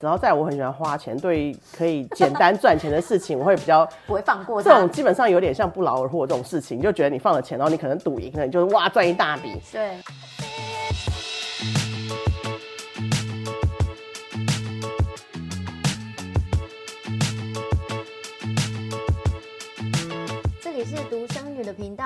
然后在我很喜欢花钱，对于可以简单赚钱的事情，我会比较 不会放过。这种基本上有点像不劳而获这种事情，就觉得你放了钱，然后你可能赌赢了，你就是哇赚一大笔。对。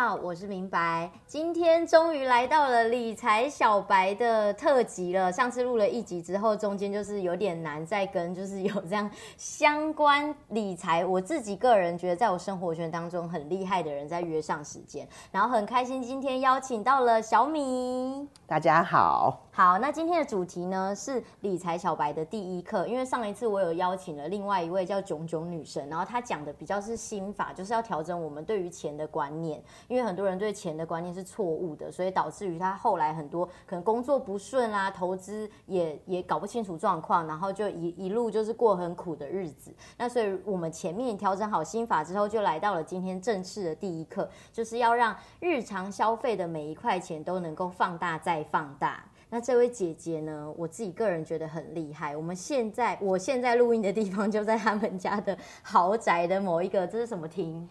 好，我是明白。今天终于来到了理财小白的特辑了。上次录了一集之后，中间就是有点难再跟，就是有这样相关理财，我自己个人觉得在我生活圈当中很厉害的人在约上时间，然后很开心今天邀请到了小米。大家好。好，那今天的主题呢是理财小白的第一课。因为上一次我有邀请了另外一位叫囧囧女神，然后她讲的比较是心法，就是要调整我们对于钱的观念。因为很多人对钱的观念是错误的，所以导致于他后来很多可能工作不顺啦，投资也也搞不清楚状况，然后就一一路就是过很苦的日子。那所以我们前面调整好心法之后，就来到了今天正式的第一课，就是要让日常消费的每一块钱都能够放大再放大。那这位姐姐呢，我自己个人觉得很厉害。我们现在，我现在录音的地方就在他们家的豪宅的某一个，这是什么厅？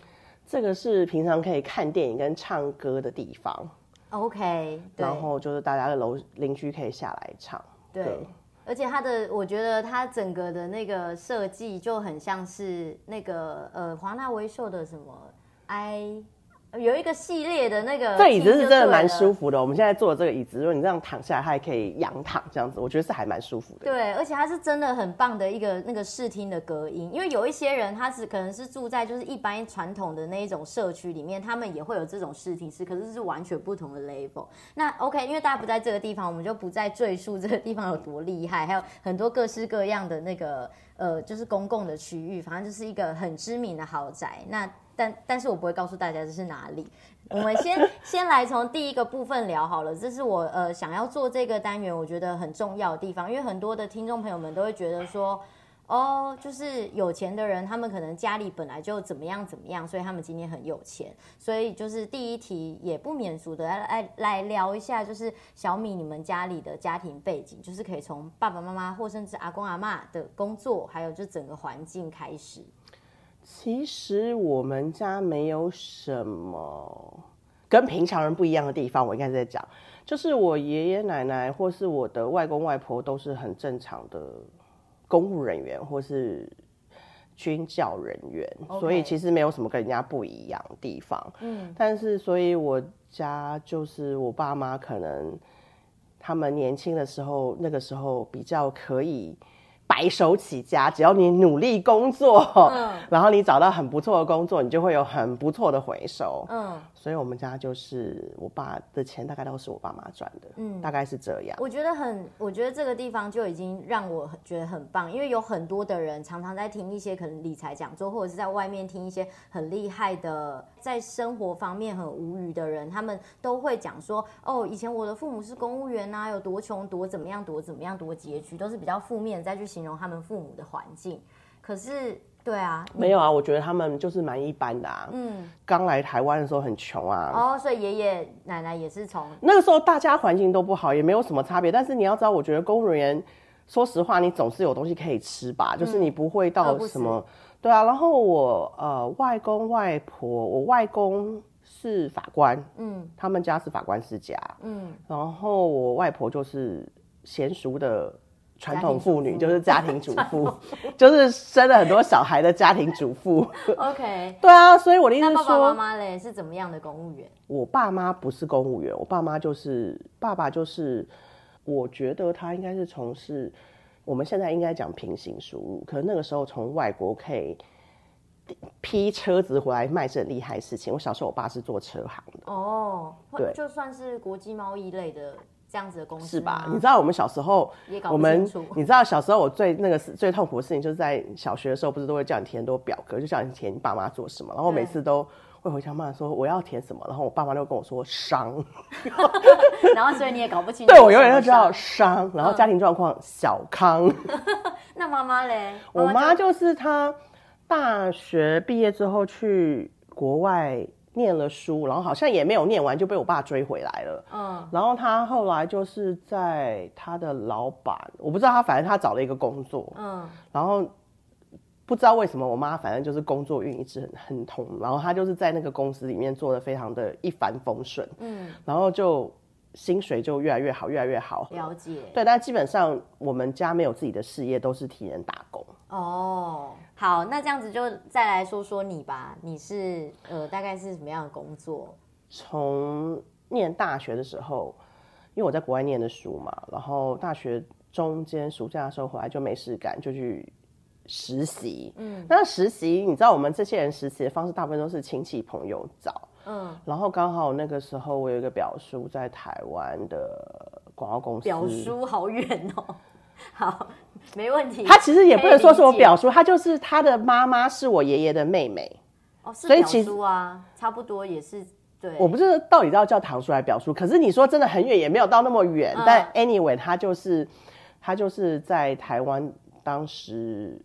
这个是平常可以看电影跟唱歌的地方。OK，对。然后就是大家的楼邻居可以下来唱。对。对。而且它的，我觉得它整个的那个设计就很像是那个呃华纳威秀的什么 I。有一个系列的那个，这椅子是真的蛮舒服的。我们现在坐的这个椅子，如果你这样躺下来，它还可以仰躺这样子，我觉得是还蛮舒服的。对，而且它是真的很棒的一个那个视听的隔音。因为有一些人他是可能是住在就是一般传统的那一种社区里面，他们也会有这种视听室，可是是完全不同的 level。那 OK，因为大家不在这个地方，我们就不再赘述这个地方有多厉害，还有很多各式各样的那个呃，就是公共的区域，反正就是一个很知名的豪宅。那但但是我不会告诉大家这是哪里。我们先 先来从第一个部分聊好了，这是我呃想要做这个单元，我觉得很重要的地方，因为很多的听众朋友们都会觉得说，哦，就是有钱的人，他们可能家里本来就怎么样怎么样，所以他们今天很有钱。所以就是第一题也不免俗的来来来聊一下，就是小米你们家里的家庭背景，就是可以从爸爸妈妈或甚至阿公阿嬷的工作，还有就整个环境开始。其实我们家没有什么跟平常人不一样的地方。我应该是在讲，就是我爷爷奶奶或是我的外公外婆都是很正常的公务人员或是军教人员.所以其实没有什么跟人家不一样的地方。嗯，但是所以我家就是我爸妈可能他们年轻的时候，那个时候比较可以。白手起家，只要你努力工作，嗯，然后你找到很不错的工作，你就会有很不错的回收，嗯。所以我们家就是我爸的钱大概都是我爸妈赚的，嗯，大概是这样。我觉得很，我觉得这个地方就已经让我觉得很棒，因为有很多的人常常在听一些可能理财讲座，或者是在外面听一些很厉害的，在生活方面很无语的人，他们都会讲说，哦，以前我的父母是公务员啊，有多穷，多怎么样，多怎么样，多拮据，都是比较负面的再去形容他们父母的环境。可是。对啊，没有啊，我觉得他们就是蛮一般的啊。嗯，刚来台湾的时候很穷啊。哦，所以爷爷奶奶也是从那个时候，大家环境都不好，也没有什么差别。但是你要知道，我觉得公务人员，说实话，你总是有东西可以吃吧？嗯、就是你不会到什么。对啊，然后我呃外公外婆，我外公是法官，嗯，他们家是法官世家，嗯，然后我外婆就是娴熟的。传统妇女就是家庭主妇，就是生了很多小孩的家庭主妇。OK，对啊，所以我的意思是说，那爸爸妈妈嘞是怎么样的公务员？我爸妈不是公务员，我爸妈就是爸爸就是，我觉得他应该是从事我们现在应该讲平行输入，可能那个时候从外国可以批车子回来卖是很厉害的事情。我小时候我爸是做车行的哦，对，就算是国际贸易类的。这样子的公司是吧？你知道我们小时候，我们你知道小时候我最那个是最痛苦的事情，就是在小学的时候，不是都会叫你填很多表格，就叫你填你爸妈做什么，然后每次都会回家骂说我要填什么，然后我爸妈就跟我说商，然后所以你也搞不清楚。对，我永远都知道商，然后家庭状况小康。那妈妈嘞？我妈就是她大学毕业之后去国外念了书，然后好像也没有念完就被我爸追回来了。嗯，然后他后来就是在他的老板，我不知道他，反正他找了一个工作。嗯，然后不知道为什么我妈反正就是工作运一直很很通，然后他就是在那个公司里面做的非常的一帆风顺。嗯，然后就薪水就越来越好，越来越好。了解。对，但基本上我们家没有自己的事业，都是替人打工。哦，好，那这样子就再来说说你吧。你是呃，大概是什么样的工作？从念大学的时候，因为我在国外念的书嘛，然后大学中间暑假的时候回来就没事干，就去实习。嗯，那实习你知道，我们这些人实习的方式大部分都是亲戚朋友找。嗯，然后刚好那个时候我有一个表叔在台湾的广告公司。表叔好远哦。好。没问题。他其实也不能说是我表叔，他就是他的妈妈是我爷爷的妹妹。哦，是表叔啊，差不多也是对。我不知道到底要叫堂叔还是表叔，可是你说真的很远，也没有到那么远。嗯、但 anyway，他就是他就是在台湾当时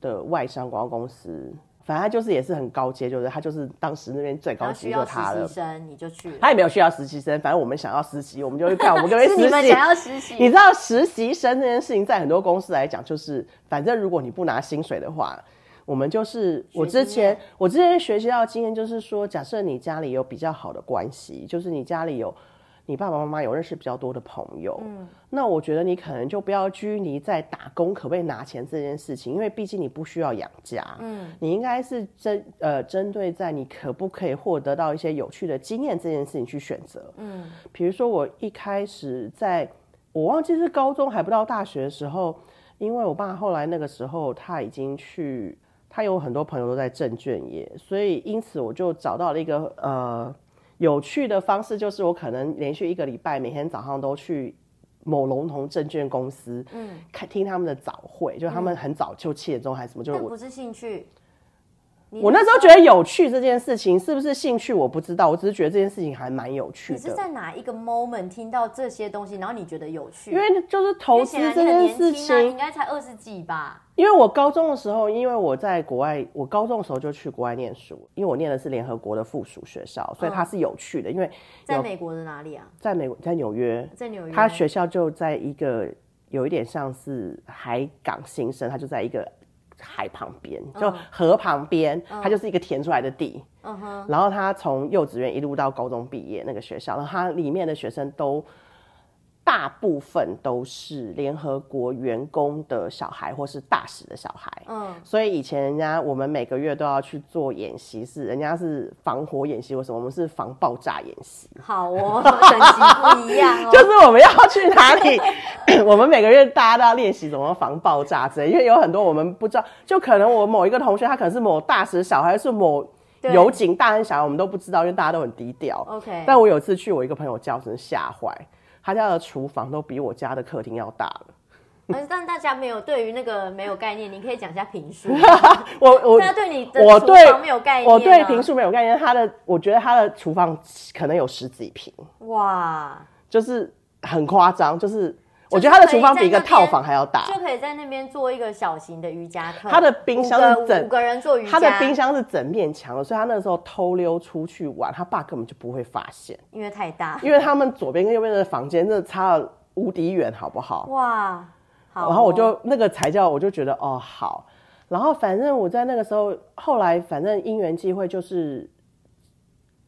的外商广告公司。反正他就是也是很高阶，就是他就是当时那边最高级就他了。实习生你就去，他也没有需要实习生，反正我们想要实习，我们就去看我们就会 实习。你们想要实习？你知道实习生这件事情在很多公司来讲，就是反正如果你不拿薪水的话，我们就是我之前我之前学习到的经验就是说，假设你家里有比较好的关系，就是你家里有。你爸爸妈妈有认识比较多的朋友，嗯，那我觉得你可能就不要拘泥在打工可不可以拿钱这件事情，因为毕竟你不需要养家，嗯，你应该是针呃针对在你可不可以获得到一些有趣的经验这件事情去选择，嗯，比如说我一开始在我忘记是高中还不到大学的时候，因为我爸后来那个时候他已经去，他有很多朋友都在证券业，所以因此我就找到了一个呃。有趣的方式就是，我可能连续一个礼拜，每天早上都去某龙头证券公司，嗯，看听他们的早会，就他们很早就七点钟还是什么，就我不是兴趣。我那时候觉得有趣这件事情是不是兴趣我不知道，我只是觉得这件事情还蛮有趣的。你是在哪一个 moment 听到这些东西，然后你觉得有趣？因为就是投资这件事情，应该才二十几吧。因为我高中的时候，因为我在国外，我高中的时候就去国外念书，因为我念的是联合国的附属学校，所以它是有趣的。因为在美国的哪里啊？在美国，在纽约，在纽约，他学校就在一个有一点像是海港新生，他就在一个。海旁边，就河旁边，嗯、它就是一个填出来的地。嗯哼，然后他从幼稚园一路到高中毕业那个学校，然后他里面的学生都。大部分都是联合国员工的小孩，或是大使的小孩。嗯，所以以前人家我们每个月都要去做演习，是人家是防火演习，为什么我们是防爆炸演习？好哦，等级不一样哦。就是我们要去哪里，我们每个月大家都要练习怎么防爆炸之类，因为有很多我们不知道，就可能我某一个同学他可能是某大使小孩，是某油井大人小孩，我们都不知道，因为大家都很低调。OK，但我有一次去我一个朋友叫，真的吓坏。他家的厨房都比我家的客厅要大了，但大家没有对于那个没有概念，你可以讲一下评述。我我 大家对你的厨房没有概念，我对评述没有概念。他的我觉得他的厨房可能有十几平，哇，就是很夸张，就是。我觉得他的厨房比一个套房还要大，就可以在那边做一个小型的瑜伽课。他的冰箱是整五个人做瑜伽，他的冰箱是整面墙的，所以他那时候偷溜出去玩，他爸根本就不会发现，因为太大。因为他们左边跟右边的房间真的差了无敌远，好不好？哇，好哦。然后我就那个才叫，我就觉得哦好。然后反正我在那个时候，后来反正因缘际会就是，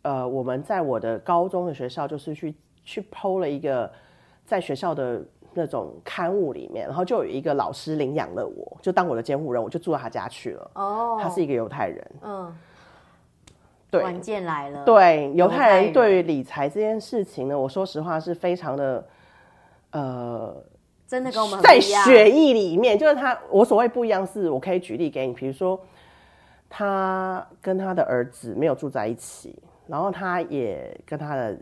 呃，我们在我的高中的学校就是去去 PO 了一个在学校的。那种刊物里面，然后就有一个老师领养了我，就当我的监护人，我就住到他家去了。哦，他是一个犹太人。嗯，对，关键来了。对，犹太人对于理财这件事情呢，我说实话是非常的，呃，真的跟我们在血液里面，就是他，我所谓不一样，是我可以举例给你，比如说他跟他的儿子没有住在一起，然后他也跟他的。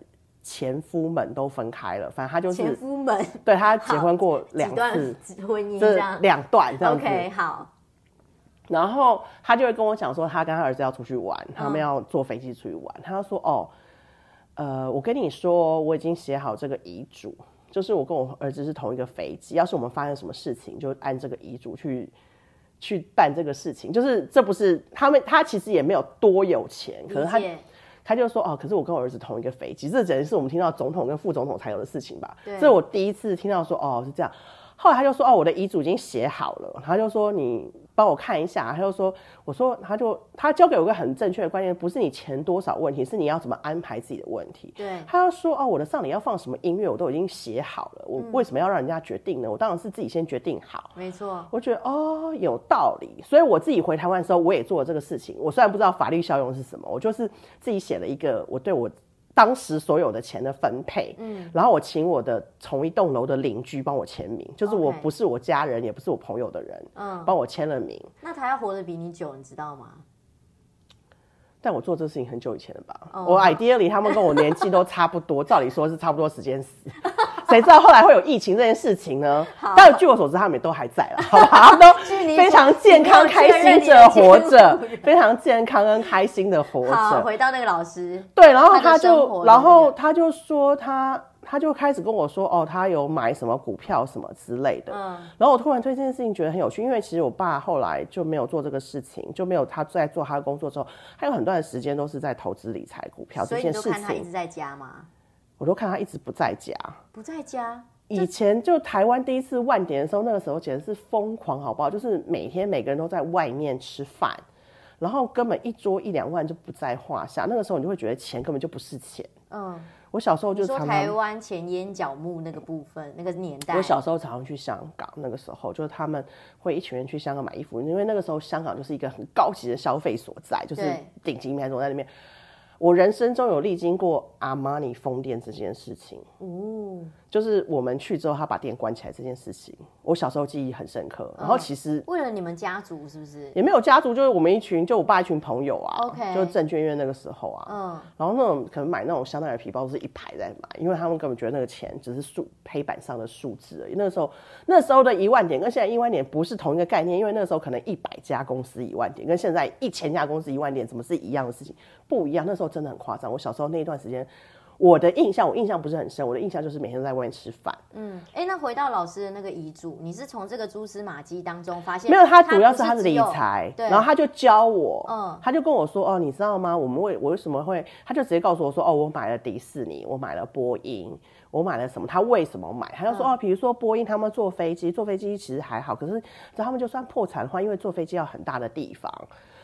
前夫们都分开了，反正他就是前夫们，对，他结婚过两次婚姻，这样两段这样子。OK，好。然后他就会跟我讲说，他跟他儿子要出去玩，他们要坐飞机出去玩。嗯、他说：“哦，呃，我跟你说，我已经写好这个遗嘱，就是我跟我儿子是同一个飞机，要是我们发生什么事情，就按这个遗嘱去去办这个事情。就是这不是他们，他其实也没有多有钱，可是他。”他就说哦，可是我跟我儿子同一个飞机，这简直是我们听到总统跟副总统才有的事情吧？对，这是我第一次听到说哦是这样。后来他就说哦，我的遗嘱已经写好了，他就说你。帮我看一下，他就说，我说，他就他教给我一个很正确的观念，不是你钱多少问题，是你要怎么安排自己的问题。对，他就说，哦，我的上礼要放什么音乐，我都已经写好了，我为什么要让人家决定呢？我当然是自己先决定好。没错，我觉得哦有道理，所以我自己回台湾的时候，我也做了这个事情。我虽然不知道法律效用是什么，我就是自己写了一个，我对我。当时所有的钱的分配，嗯，然后我请我的同一栋楼的邻居帮我签名，就是我不是我家人，也不是我朋友的人，嗯，帮我签了名。那他要活得比你久，你知道吗？但我做这事情很久以前了吧？哦、我 ideally 他们跟我年纪都差不多，照理说是差不多时间死。谁知道后来会有疫情这件事情呢？但是据我所知，他们也都还在了，好吧？他们都非常健康、开心的活着，非常健康跟开心的活着。回到那个老师，对，然后他就，然后他就说他，他就开始跟我说，哦，他有买什么股票什么之类的。嗯，然后我突然对这件事情觉得很有趣，因为其实我爸后来就没有做这个事情，就没有他在做他的工作之后，他有很多的时间都是在投资理财股票这件事情。所以你都看他一直在家吗？我都看他一直不在家，不在家。以前就台湾第一次万点的时候，那个时候简直是疯狂，好不好？就是每天每个人都在外面吃饭，然后根本一桌一两万就不在话下。那个时候你就会觉得钱根本就不是钱。嗯，我小时候就说台湾前烟角木那个部分，那个年代。我小时候常常去香港，那个时候就是他们会一群人去香港买衣服，因为那个时候香港就是一个很高级的消费所在，就是顶级名牌总在里面。我人生中有历经过阿玛尼风店这件事情，哦，就是我们去之后，他把店关起来这件事情，我小时候记忆很深刻。然后其实为了你们家族是不是？也没有家族，就是我们一群，就我爸一群朋友啊，OK，就是证券院那个时候啊，嗯，然后那种可能买那种香奈儿皮包是一排在买，因为他们根本觉得那个钱只是数黑板上的数字而已。那个时候那时候的一万点跟现在一万点不是同一个概念，因为那个时候可能一百家公司一万点，跟现在一千家公司一万点怎么是一样的事情？不一样，那时候真的很夸张。我小时候那一段时间，我的印象，我印象不是很深。我的印象就是每天都在外面吃饭。嗯，哎、欸，那回到老师的那个遗嘱，你是从这个蛛丝马迹当中发现？没有，他主要是他的理财，然后他就教我，嗯，他就跟我说，哦，你知道吗？我们为我为什么会？他就直接告诉我说，哦，我买了迪士尼，我买了波音，我买了什么？他为什么买？他就说，哦，比如说波音，他们坐飞机，坐飞机其实还好，可是他们就算破产的话，因为坐飞机要很大的地方。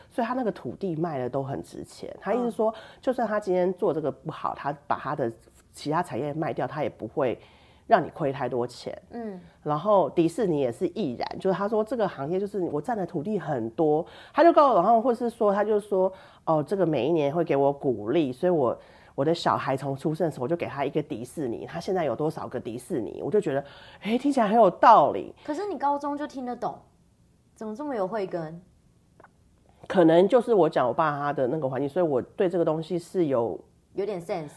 所以他那个土地卖的都很值钱。他意思说，就算他今天做这个不好，他把他的其他产业卖掉，他也不会让你亏太多钱。嗯。然后迪士尼也是亦然，就是他说这个行业就是我占的土地很多，他就告诉我，然后或是说他就说哦，这个每一年会给我鼓励，所以我我的小孩从出生的时候我就给他一个迪士尼，他现在有多少个迪士尼，我就觉得哎，听起来很有道理。可是你高中就听得懂，怎么这么有慧根？可能就是我讲我爸他的那个环境，所以我对这个东西是有有点 sense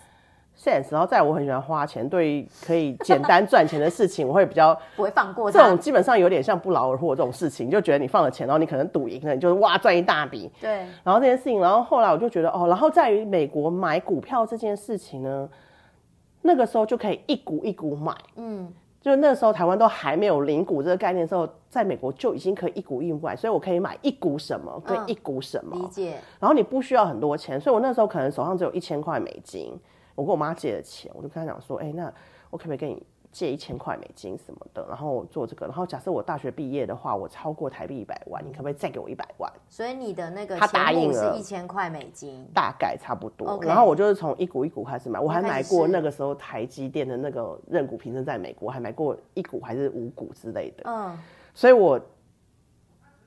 sense。然后在我很喜欢花钱，对可以简单赚钱的事情，我会比较 不会放过。这种基本上有点像不劳而获这种事情，就觉得你放了钱，然后你可能赌赢了，你就是哇赚一大笔。对。然后这件事情，然后后来我就觉得哦，然后在于美国买股票这件事情呢，那个时候就可以一股一股买。嗯。就那时候台湾都还没有零股这个概念的时候，在美国就已经可以一股一股买，所以我可以买一股什么跟一股什么。嗯，理解。然后你不需要很多钱，所以我那时候可能手上只有一千块美金，我跟我妈借了钱，我就跟她讲说，哎，那我可不可以跟你？借一千块美金什么的，然后做这个，然后假设我大学毕业的话，我超过台币一百万，你可不可以再给我一百万？所以你的那个他答应了是一千块美金，大概差不多。然后我就是从一股一股开始买，我还买过那个时候台积电的那个认股凭证，在美国还买过一股还是五股之类的。嗯，所以我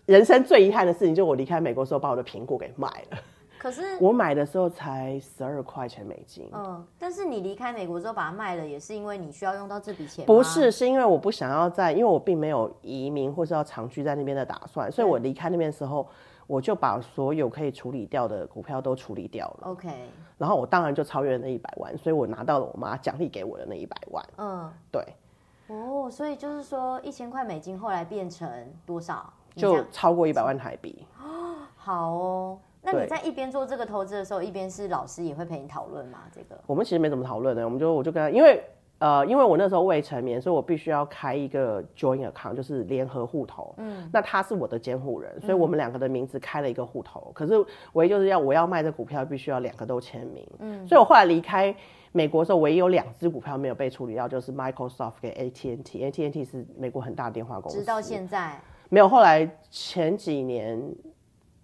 人生最遗憾的事情，就我离开美国的时候，把我的苹果给卖了。可是我买的时候才十二块钱美金。嗯，但是你离开美国之后把它卖了，也是因为你需要用到这笔钱？不是，是因为我不想要在，因为我并没有移民或是要长居在那边的打算，所以我离开那边的时候，我就把所有可以处理掉的股票都处理掉了。OK，然后我当然就超越了那一百万，所以我拿到了我妈奖励给我的那一百万。嗯，对。哦，所以就是说一千块美金后来变成多少？就超过一百万台币。哦，好哦。那你在一边做这个投资的时候，一边是老师也会陪你讨论吗？这个我们其实没怎么讨论的，我们就我就跟他，因为呃，因为我那时候未成年，所以我必须要开一个 joint account，就是联合户头。嗯，那他是我的监护人，所以我们两个的名字开了一个户头。嗯、可是唯一就是要我要卖这股票，必须要两个都签名。嗯，所以我后来离开美国的时候，唯一有两只股票没有被处理掉，就是 Microsoft 跟 AT&T。AT&T 是美国很大的电话公司，直到现在没有。后来前几年，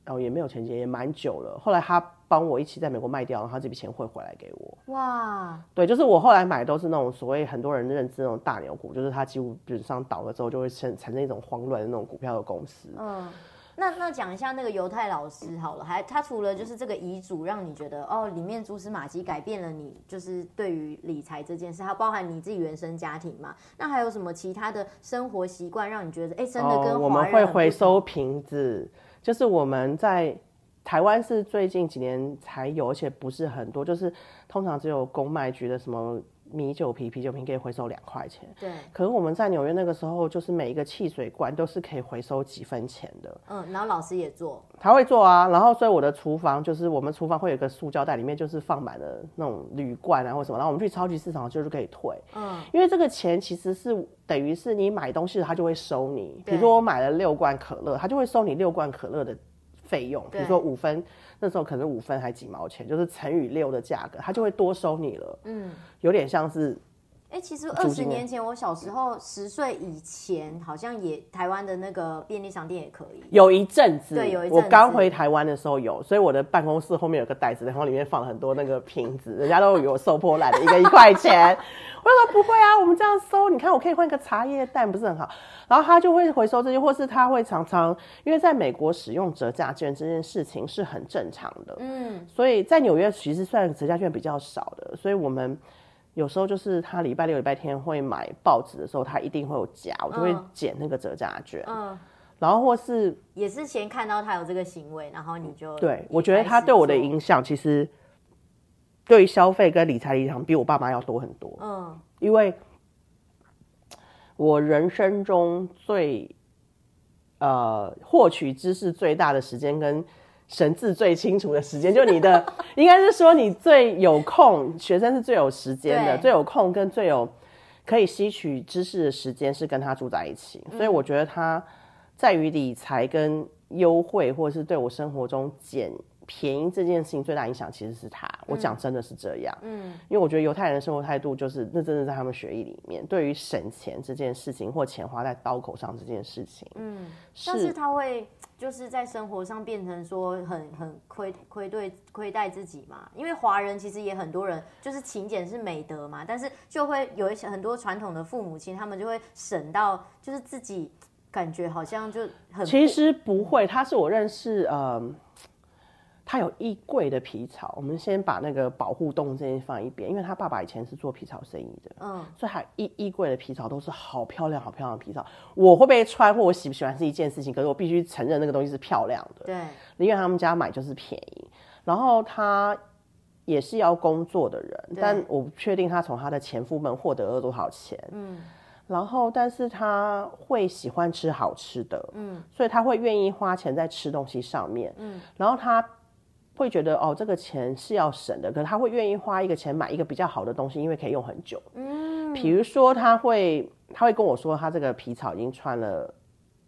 哦，也没有前几年，也蛮久了。后来他。帮我一起在美国卖掉，然后这笔钱汇回来给我。哇，对，就是我后来买的都是那种所谓很多人认知那种大牛股，就是它几乎基本上倒了之后就会产产生一种慌乱的那种股票的公司。嗯，那那讲一下那个犹太老师好了，还他除了就是这个遗嘱让你觉得哦，里面蛛丝马迹改变了你，就是对于理财这件事，它包含你自己原生家庭嘛？那还有什么其他的生活习惯让你觉得哎，真的跟、哦、我们会回收瓶子，就是我们在。台湾是最近几年才有，而且不是很多，就是通常只有公卖局的什么米酒瓶、啤酒瓶可以回收两块钱。对。可是我们在纽约那个时候，就是每一个汽水罐都是可以回收几分钱的。嗯，然后老师也做。他会做啊，然后所以我的厨房就是我们厨房会有一个塑胶袋，里面就是放满了那种铝罐啊或什么，然后我们去超级市场就是可以退。嗯。因为这个钱其实是等于是你买东西，他就会收你。比如说我买了六罐可乐，他就会收你六罐可乐的。费用，比如说五分，那时候可能五分还几毛钱，就是乘以六的价格，他就会多收你了。嗯，有点像是，哎、欸，其实二十年前我小时候十岁以前，好像也台湾的那个便利商店也可以。有一阵子，对，有一阵子。我刚回台湾的时候有，所以我的办公室后面有个袋子，然后里面放了很多那个瓶子，人家都有 收破烂的，一个一块钱。我说不会啊，我们这样收，你看我可以换个茶叶蛋，不是很好？然后他就会回收这些，或是他会常常，因为在美国使用折价券这件事情是很正常的，嗯，所以在纽约其实算折价券比较少的，所以我们有时候就是他礼拜六、礼拜天会买报纸的时候，他一定会有夹，我就会剪那个折价券，嗯，然后或是也是先看到他有这个行为，然后你就对，我觉得他对我的影响其实。对于消费跟理财的影响比我爸妈要多很多。嗯，因为我人生中最呃获取知识最大的时间跟神志最清楚的时间，就你的 应该是说你最有空，学生是最有时间的，最有空跟最有可以吸取知识的时间是跟他住在一起，所以我觉得他在于理财跟优惠，或者是对我生活中捡。便宜这件事情最大影响其实是他，我讲真的是这样，嗯，因为我觉得犹太人的生活态度就是那真的在他们学艺里面，对于省钱这件事情或钱花在刀口上这件事情，嗯，但是他会就是在生活上变成说很很亏亏对亏待自己嘛，因为华人其实也很多人就是勤俭是美德嘛，但是就会有一些很多传统的父母亲，他们就会省到就是自己感觉好像就很，其实不会，他是我认识呃。他有衣柜的皮草，我们先把那个保护动物这些放一边，因为他爸爸以前是做皮草生意的，嗯，所以还衣衣柜的皮草都是好漂亮、好漂亮的皮草。我会不会穿或我喜不喜欢是一件事情，可是我必须承认那个东西是漂亮的，对，因为他们家买就是便宜。然后他也是要工作的人，但我不确定他从他的前夫们获得了多少钱，嗯，然后但是他会喜欢吃好吃的，嗯，所以他会愿意花钱在吃东西上面，嗯，然后他。会觉得哦，这个钱是要省的，可是他会愿意花一个钱买一个比较好的东西，因为可以用很久。嗯，比如说他会他会跟我说，他这个皮草已经穿了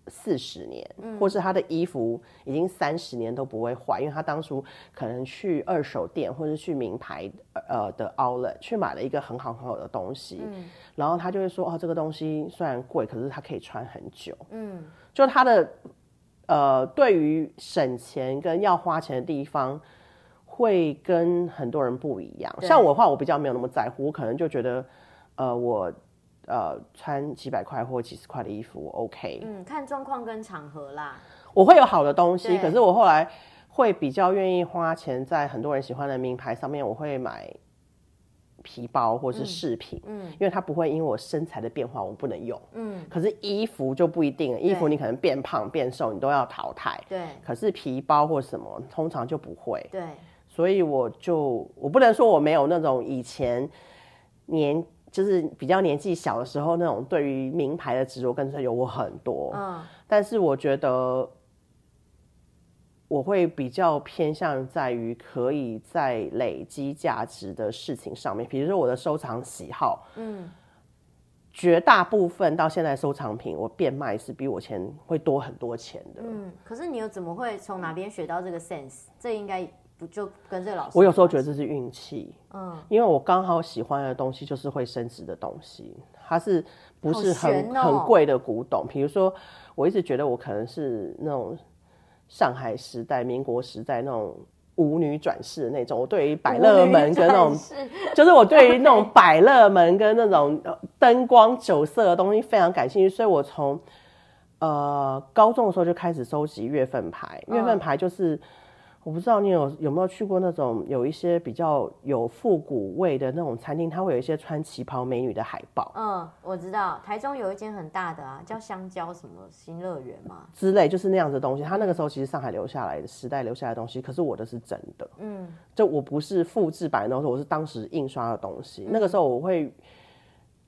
四十年，嗯，或是他的衣服已经三十年都不会坏，因为他当初可能去二手店或者去名牌呃的 outlet 去买了一个很好很好的东西，嗯，然后他就会说哦，这个东西虽然贵，可是它可以穿很久。嗯，就他的。呃，对于省钱跟要花钱的地方，会跟很多人不一样。像我的话，我比较没有那么在乎，我可能就觉得，呃，我呃穿几百块或几十块的衣服我，OK。嗯，看状况跟场合啦。我会有好的东西，可是我后来会比较愿意花钱在很多人喜欢的名牌上面，我会买。皮包或是饰品，嗯，因为它不会因为我身材的变化我不能用，嗯，可是衣服就不一定了，衣服你可能变胖变瘦你都要淘汰，对，可是皮包或什么通常就不会，对，所以我就我不能说我没有那种以前年就是比较年纪小的时候那种对于名牌的执着跟追求，我很多，嗯，但是我觉得。我会比较偏向在于可以在累积价值的事情上面，比如说我的收藏喜好，嗯，绝大部分到现在收藏品我变卖是比我钱会多很多钱的。嗯，可是你又怎么会从哪边学到这个 sense？这应该不就跟这个老师？我有时候觉得这是运气，嗯，因为我刚好喜欢的东西就是会升值的东西，它是不是很、哦、很贵的古董？比如说，我一直觉得我可能是那种。上海时代、民国时代那种舞女转世的那种，我对于百乐门跟那种，就是我对于那种百乐门跟那种灯光酒色的东西非常感兴趣，所以我从呃高中的时候就开始收集月份牌，月份牌就是。我不知道你有有没有去过那种有一些比较有复古味的那种餐厅，它会有一些穿旗袍美女的海报。嗯，我知道，台中有一间很大的啊，叫香蕉什么新乐园嘛之类，就是那样子的东西。它那个时候其实上海留下来的时代留下来的东西，可是我的是真的。嗯，就我不是复制版的东西，我是当时印刷的东西。嗯、那个时候我会。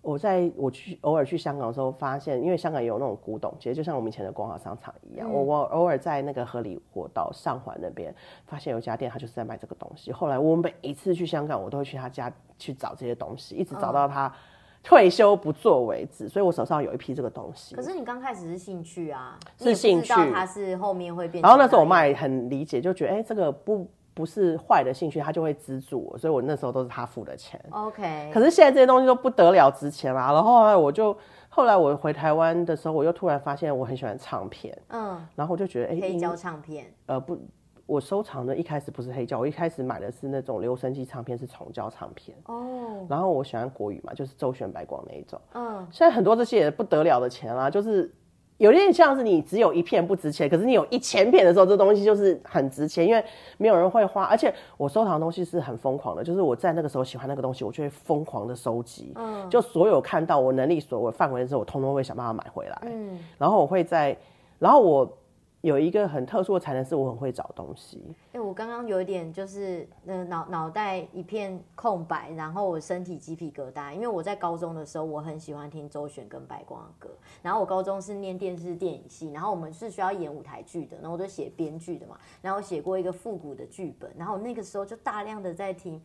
我在我去偶尔去香港的时候，发现因为香港也有那种古董街，就像我们以前的光华商场一样。嗯、我我偶尔在那个河里活道上环那边发现有家店，他就是在卖这个东西。后来我每一次去香港，我都会去他家去找这些东西，一直找到他退休不做为止。所以我手上有一批这个东西。可是你刚开始是兴趣啊，是兴趣，他是后面会变。然后那时候我妈也很理解，就觉得哎、欸，这个不。不是坏的兴趣，他就会资助我，所以我那时候都是他付的钱。OK。可是现在这些东西都不得了值钱啦。然后我就，后来我回台湾的时候，我又突然发现我很喜欢唱片。嗯。然后我就觉得，哎、欸，黑胶唱片。呃，不，我收藏的一开始不是黑胶，我一开始买的是那种留声机唱片，是虫胶唱片。哦。然后我喜欢国语嘛，就是周旋、白光那一种。嗯。现在很多这些也不得了的钱啦，就是。有点像是你只有一片不值钱，可是你有一千片的时候，这东西就是很值钱，因为没有人会花。而且我收藏的东西是很疯狂的，就是我在那个时候喜欢那个东西，我就会疯狂的收集。嗯，就所有看到我能力所为范围的时候，我通通会想办法买回来。嗯，然后我会在，然后我。有一个很特殊的才能，是我很会找东西。哎、欸，我刚刚有一点就是，呃，脑脑袋一片空白，然后我身体鸡皮疙瘩，因为我在高中的时候，我很喜欢听周璇跟白光的歌。然后我高中是念电视电影系，然后我们是需要演舞台剧的，然后我就写编剧的嘛。然后我写过一个复古的剧本，然后那个时候就大量的在听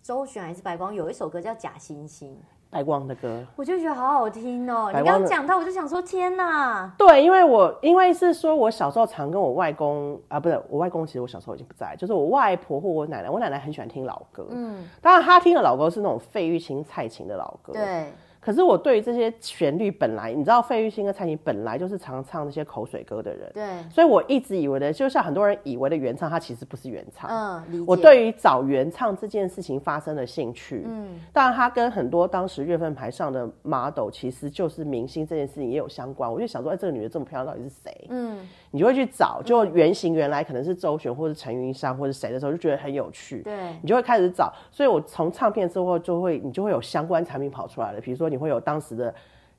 周璇还是白光，有一首歌叫《假惺惺》。白光的歌，我就觉得好好听哦。你刚刚讲到，我就想说，天哪！对，因为我因为是说，我小时候常跟我外公啊，不是我外公，其实我小时候已经不在，就是我外婆或我奶奶。我奶奶很喜欢听老歌，嗯，当然她听的老歌是那种费玉清、蔡琴的老歌，对。可是我对于这些旋律本来，你知道费玉清跟蔡琴本来就是常唱那些口水歌的人，对，所以我一直以为的，就像很多人以为的原唱，他其实不是原唱。嗯，我对于找原唱这件事情发生了兴趣，嗯，当然他跟很多当时月份牌上的 model 其实就是明星这件事情也有相关。我就想说，哎，这个女的这么漂亮，到底是谁？嗯，你就会去找，就原型原来可能是周璇或者陈云山或者谁的时候，就觉得很有趣，对，你就会开始找。所以我从唱片之后就会，你就会有相关产品跑出来了，比如说你会有当时的。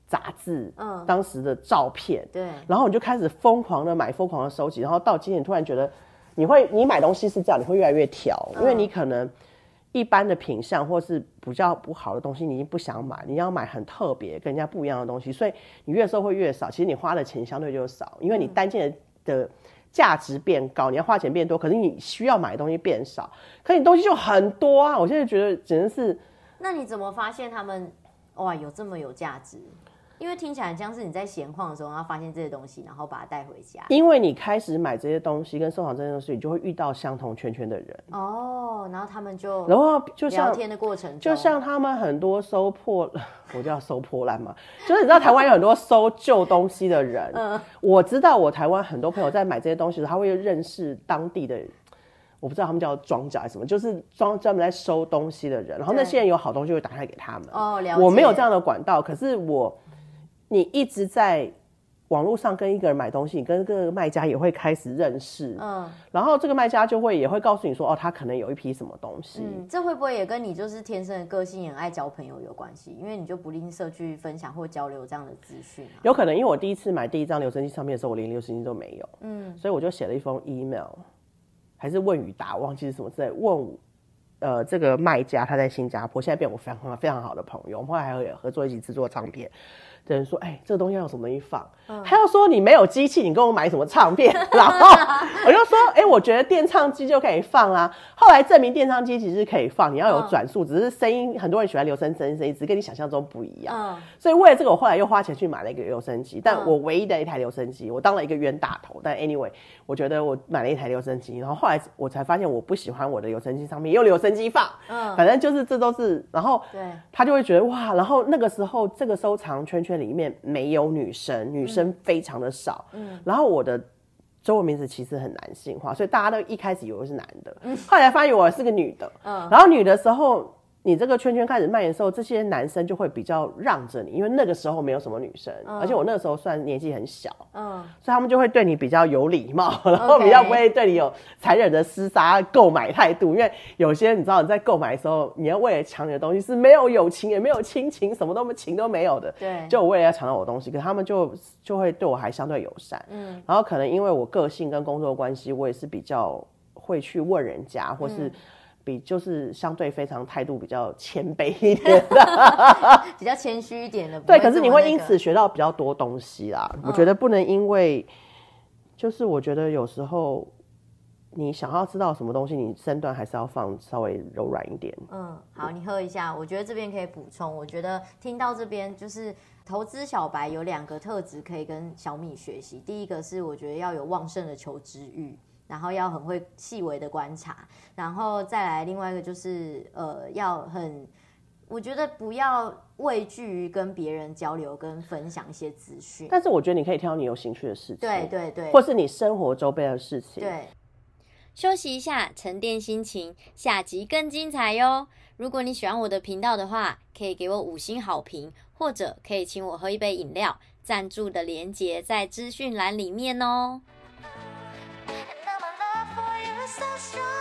杂志，嗯，当时的照片，对，然后你就开始疯狂的买，疯狂的收集，然后到今天突然觉得，你会，你买东西是这样，你会越来越挑，因为你可能一般的品相或是比较不好的东西，你已经不想买，你要买很特别、跟人家不一样的东西，所以你越收会越少，其实你花的钱相对就少，因为你单件的价值变高，你要花钱变多，可是你需要买的东西变少，可是你东西就很多啊！我现在觉得只能是，那你怎么发现他们哇有这么有价值？因为听起来像是你在闲逛的时候，然后发现这些东西，然后把它带回家。因为你开始买这些东西跟收藏这些东西，你就会遇到相同圈圈的人哦。然后他们就然后就像聊天的过程，就像他们很多收破，我叫收破烂嘛，就是你知道台湾有很多收旧东西的人。嗯，我知道我台湾很多朋友在买这些东西的时候，他会认识当地的，我不知道他们叫庄家还是什么，就是专专门在收东西的人。然后那些人有好东西会打开给他们。哦，了解。我没有这样的管道，可是我。你一直在网络上跟一个人买东西，你跟这个卖家也会开始认识，嗯，然后这个卖家就会也会告诉你说，哦，他可能有一批什么东西，嗯，这会不会也跟你就是天生的个性很爱交朋友有关系？因为你就不吝啬去分享或交流这样的资讯啊。有可能，因为我第一次买第一张留声机唱片的时候，我连留声机都没有，嗯，所以我就写了一封 email，还是问与答，忘记是什么之类问，呃，这个卖家他在新加坡，现在变我非常非常好的朋友，我们后来还有合作一起制作唱片。的人说，哎、欸，这个东西要有什么东西放？嗯、他又说你没有机器，你跟我买什么唱片？然后我就说，哎、欸，我觉得电唱机就可以放啦。后来证明电唱机其实是可以放，你要有转速，嗯、只是声音很多人喜欢留声声声音，只是跟你想象中不一样。嗯、所以为了这个，我后来又花钱去买了一个留声机。但我唯一的一台留声机，我当了一个冤大头。但 anyway，我觉得我买了一台留声机，然后后来我才发现我不喜欢我的留声机上面有留声机放。嗯，反正就是这都是，然后对，他就会觉得哇，然后那个时候这个收藏圈圈里面没有女生，女生非常的少。嗯，然后我的。中文名字其实很男性化，所以大家都一开始以为是男的，嗯、后来发现我是个女的。嗯，然后女的时候。你这个圈圈开始蔓延的时候，这些男生就会比较让着你，因为那个时候没有什么女生，嗯、而且我那个时候算年纪很小，嗯，所以他们就会对你比较有礼貌，然后比较不会对你有残忍的厮杀购买态度。因为有些你知道你在购买的时候，你要为了抢你的东西是没有友情也没有亲情，什么都没情都没有的，对，就我为了要抢到我的东西，可是他们就就会对我还相对友善，嗯，然后可能因为我个性跟工作关系，我也是比较会去问人家，或是。比就是相对非常态度比较谦卑一点的，比较谦虚一点的。对，可是你会因此学到比较多东西啦。嗯、我觉得不能因为，就是我觉得有时候你想要知道什么东西，你身段还是要放稍微柔软一点。嗯，好，你喝一下。我觉得这边可以补充。我觉得听到这边就是投资小白有两个特质可以跟小米学习。第一个是我觉得要有旺盛的求知欲。然后要很会细微的观察，然后再来另外一个就是呃，要很，我觉得不要畏惧于跟别人交流跟分享一些资讯。但是我觉得你可以挑你有兴趣的事情，对对对，或是你生活周边的事情。对，休息一下，沉淀心情，下集更精彩哟！如果你喜欢我的频道的话，可以给我五星好评，或者可以请我喝一杯饮料，赞助的连结在资讯栏里面哦。so strong